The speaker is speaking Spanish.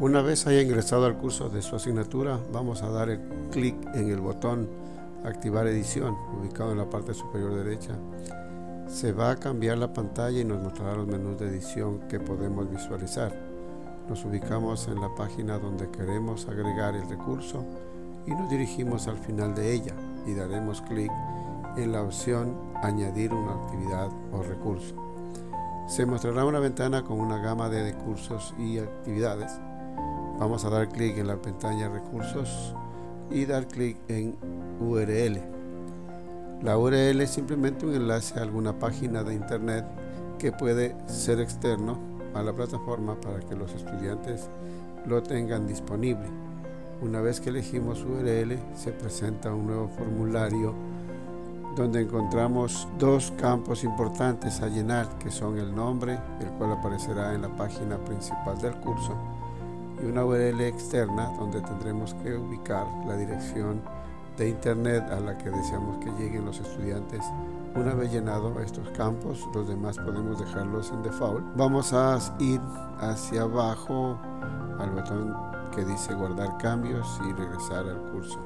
Una vez haya ingresado al curso de su asignatura, vamos a dar el clic en el botón Activar edición, ubicado en la parte superior derecha. Se va a cambiar la pantalla y nos mostrará los menús de edición que podemos visualizar. Nos ubicamos en la página donde queremos agregar el recurso y nos dirigimos al final de ella y daremos clic en la opción Añadir una actividad o recurso. Se mostrará una ventana con una gama de recursos y actividades Vamos a dar clic en la pestaña recursos y dar clic en URL. La URL es simplemente un enlace a alguna página de internet que puede ser externo a la plataforma para que los estudiantes lo tengan disponible. Una vez que elegimos URL se presenta un nuevo formulario donde encontramos dos campos importantes a llenar que son el nombre, el cual aparecerá en la página principal del curso y una URL externa donde tendremos que ubicar la dirección de internet a la que deseamos que lleguen los estudiantes. Una vez llenado estos campos, los demás podemos dejarlos en default. Vamos a ir hacia abajo al botón que dice guardar cambios y regresar al curso.